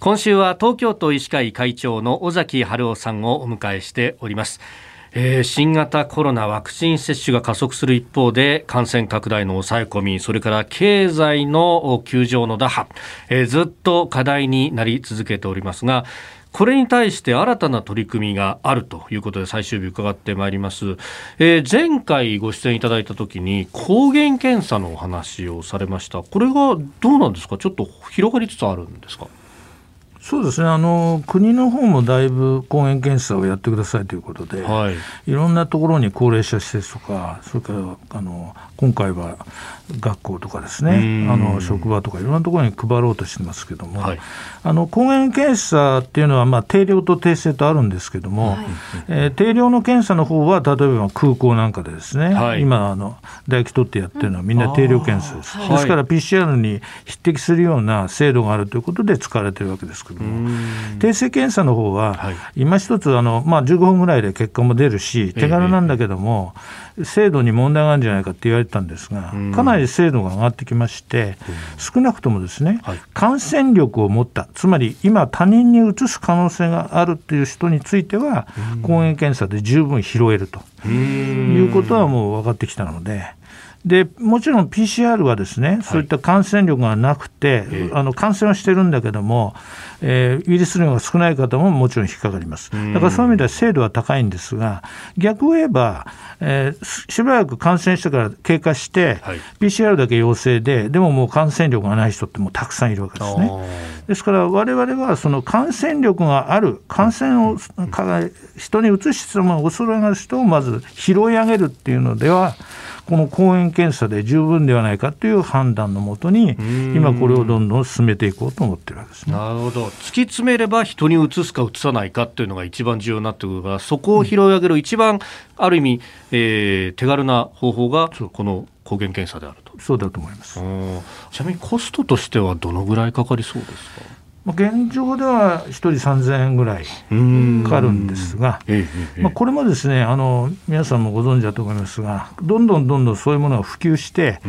今週は東京都医師会会長の尾崎春夫さんをお迎えしております。えー、新型コロナワクチン接種が加速する一方で感染拡大の抑え込みそれから経済の窮状の打破、えー、ずっと課題になり続けておりますがこれに対して新たな取り組みがあるということで最終日伺ってまいります、えー、前回ご出演いただいた時に抗原検査のお話をされました。これがどうなんですか？ちょっと広がりつつあるんですか？そうですね。あの国の方もだいぶ抗原検査をやってくださいということで、はい、いろんなところに高齢者施設とかそれからあの今回は学校とかですねあの職場とかいろんなところに配ろうとしてますけども、はい、あの抗原検査っていうのは、まあ、定量と定性とあるんですけども、はい、えー、定量の検査の方は例えば空港なんかでですね、はい、今あの唾液取ってやってるのはみんな定量検査です、ですから PCR に匹敵するような精度があるということで使われてるわけですけども定性検査の方は、今一つあの、まあ、15分ぐらいで結果も出るし手軽なんだけども、えー、精度に問題があるんじゃないかって言われてたんですがかなり精度が上がってきまして、少なくともですね、はい、感染力を持った、つまり今、他人にうつす可能性があるという人については、抗原検査で十分拾えるということはもう分かってきたので。でもちろん PCR はですね、そういった感染力がなくて、あの感染はしてるんだけども、えー、ウイルス量が少ない方ももちろん引っかかります。だからそういう意味では精度は高いんですが、逆を言えば、えー、しばらく感染してから経過して、はい、PCR だけ陽性で、でももう感染力がない人ってもうたくさんいるわけですね。ですから、われわれはその感染力がある、感染を人にうつしても恐れがある人をまず拾い上げるっていうのでは、この抗原検査で十分ではないかという判断のもとに、今、これをどんどん進めていこうと思ってるわけです、ね、なるほど、突き詰めれば人にうつすかうつさないかっていうのが一番重要になってくるから、そこを拾い上げる、一番ある意味、えー、手軽な方法が、この抗原検査であると。そうだと思います。ちなみにコストとしては、どのぐらいかかりそうですか？現状では1人3000円ぐらいかかるんですが、まあ、これもですねあの皆さんもご存知だと思いますが、どんどんどんどんそういうものが普及して、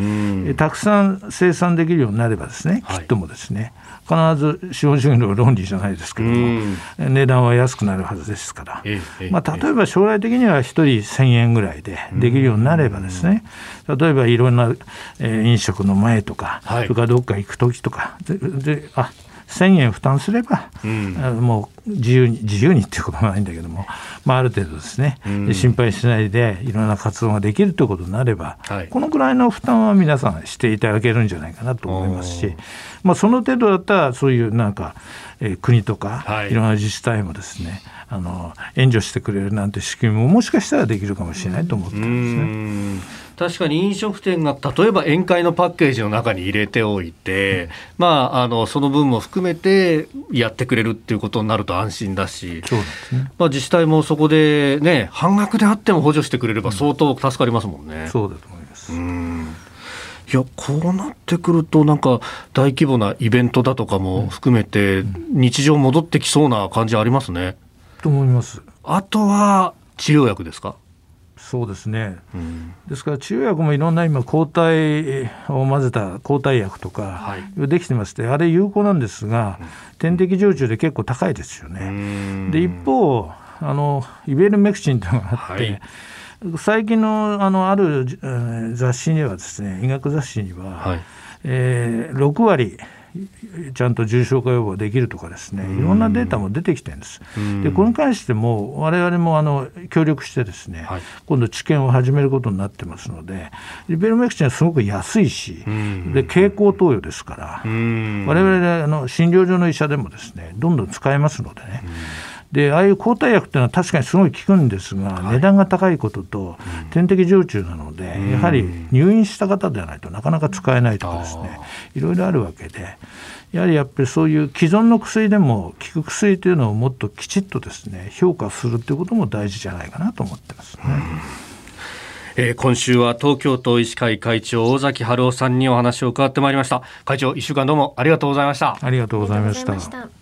たくさん生産できるようになれば、ですね、キットもですね、必ず資本主義の論理じゃないですけども、値段は安くなるはずですから、まあ、例えば将来的には1人1000円ぐらいでできるようになればですね、例えばいろんな、え飲食の前とか、それからどっか行く時とか、であ1000円負担すれば、うん、もう自由に自由にっていうことはないんだけども、まあ、ある程度ですね、うん、心配しないでいろんな活動ができるということになれば、はい、このくらいの負担は皆さんしていただけるんじゃないかなと思いますし、まあ、その程度だったらそういうなんか、えー、国とか、はい、いろんな自治体もですねあの援助してくれるなんて仕組みももしかしたらできるかもしれないと思ってるんですね。確かに飲食店が例えば宴会のパッケージの中に入れておいて、うん、まあ、あのその分も含めてやってくれるっていうことになると安心だし、そうですねまあ、自治体もそこで、ね、半額であっても補助してくれれば相当助かりますもんね。うん、そうだと思います。うんいやこうなってくると、なんか大規模なイベントだとかも含めて、日常戻ってきそうな感じありますね。と思います。あとは治療薬ですか？そうですね、うん、ですから治療薬もいろんな今抗体を混ぜた抗体薬とかできてまして、はい、あれ有効なんですが、点滴常駐で結構高いですよね。で一方あのイベルメクチンというのがあって、はい、最近のあのある雑誌にはですね医学雑誌には、はい、えー、6割ちゃんと重症化予防できるとかですねいろんなデータも出てきてるんです。でこれに関しても我々もあの協力してですね、はい、今度治験を始めることになってますのでリベルメクチンはすごく安いしで経口投与ですから我々あの診療所の医者でもですねどんどん使えますのでね。でああいう抗体薬っていうのは確かにすごい効くんですが、はい、値段が高いことと、点滴常駐なので、うん、やはり入院した方ではないとなかなか使えないとかですね。いろいろあるわけでやはりやっぱりそういう既存の薬でも効く薬というのをもっときちっとですね評価するということも大事じゃないかなと思ってますね。えー、今週は東京都医師会会長尾崎春夫さんにお話を伺ってまいりました。会長一週間どうもありがとうございました。ありがとうございました